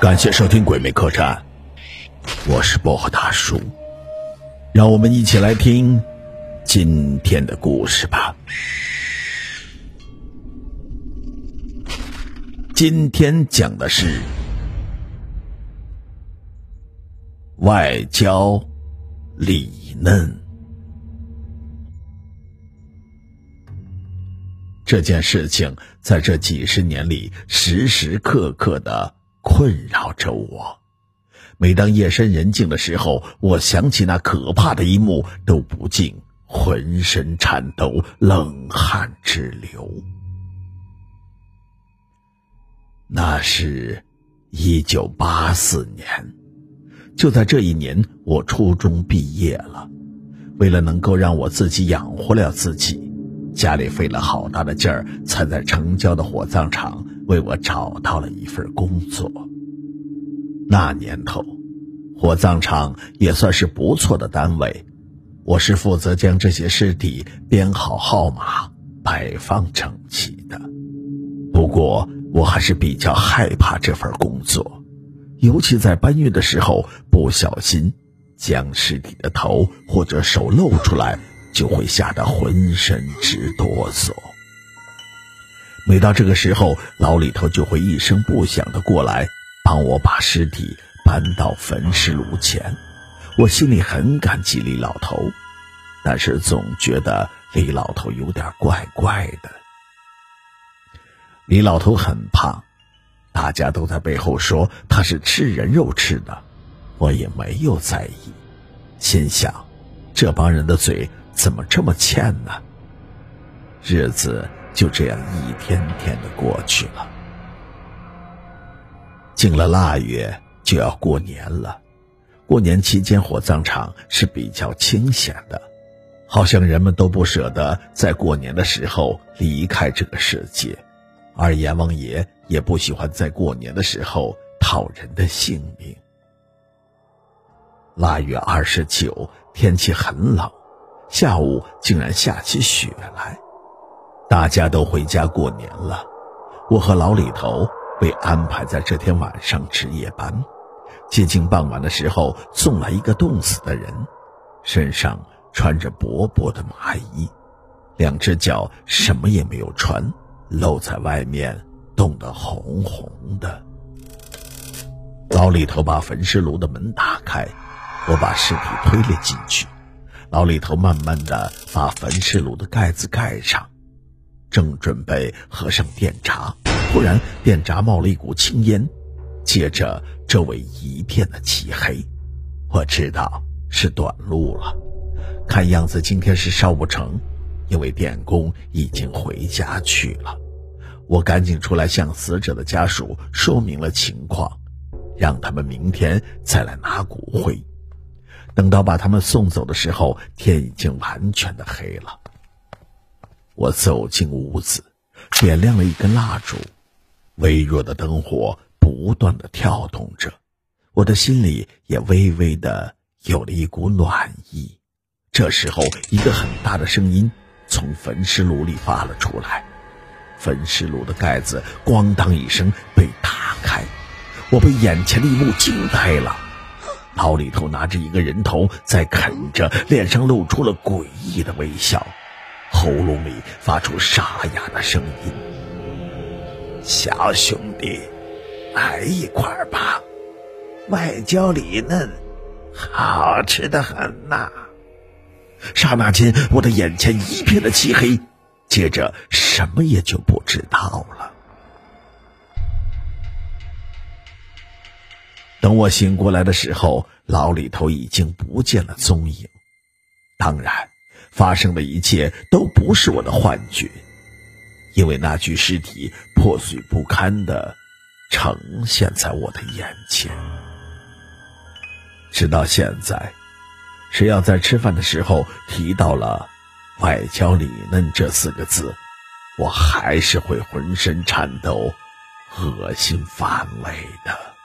感谢收听《鬼魅客栈》，我是薄荷大叔，让我们一起来听今天的故事吧。今天讲的是外焦里嫩。这件事情在这几十年里时时刻刻的困扰着我。每当夜深人静的时候，我想起那可怕的一幕，都不禁浑身颤抖，冷汗直流。那是一九八四年，就在这一年，我初中毕业了。为了能够让我自己养活了自己。家里费了好大的劲儿，才在城郊的火葬场为我找到了一份工作。那年头，火葬场也算是不错的单位，我是负责将这些尸体编好号码、摆放整齐的。不过，我还是比较害怕这份工作，尤其在搬运的时候，不小心将尸体的头或者手露出来。就会吓得浑身直哆嗦。每到这个时候，老李头就会一声不响的过来，帮我把尸体搬到焚尸炉前。我心里很感激李老头，但是总觉得李老头有点怪怪的。李老头很胖，大家都在背后说他是吃人肉吃的，我也没有在意，心想这帮人的嘴。怎么这么欠呢？日子就这样一天天的过去了。进了腊月就要过年了，过年期间火葬场是比较清闲的，好像人们都不舍得在过年的时候离开这个世界，而阎王爷也不喜欢在过年的时候讨人的性命。腊月二十九，天气很冷。下午竟然下起雪来，大家都回家过年了。我和老李头被安排在这天晚上值夜班。接近傍晚的时候，送来一个冻死的人，身上穿着薄薄的麻衣，两只脚什么也没有穿，露在外面，冻得红红的。老李头把焚尸炉的门打开，我把尸体推了进去。老李头慢慢的把焚尸炉的盖子盖上，正准备合上电闸，忽然电闸冒了一股青烟，接着周围一片的漆黑。我知道是短路了，看样子今天是烧不成，因为电工已经回家去了。我赶紧出来向死者的家属说明了情况，让他们明天再来拿骨灰。等到把他们送走的时候，天已经完全的黑了。我走进屋子，点亮了一根蜡烛，微弱的灯火不断的跳动着，我的心里也微微的有了一股暖意。这时候，一个很大的声音从焚尸炉里发了出来，焚尸炉的盖子“咣当”一声被打开，我被眼前的一幕惊呆了。老里头拿着一个人头在啃着，脸上露出了诡异的微笑，喉咙里发出沙哑的声音：“小兄弟，来一块吧，外焦里嫩，好吃的很呐。”刹那间，我的眼前一片的漆黑，接着什么也就不知道了。等我醒过来的时候，老李头已经不见了踪影。当然，发生的一切都不是我的幻觉，因为那具尸体破碎不堪的呈现在我的眼前。直到现在，只要在吃饭的时候提到了“外焦里嫩”这四个字，我还是会浑身颤抖、恶心反胃的。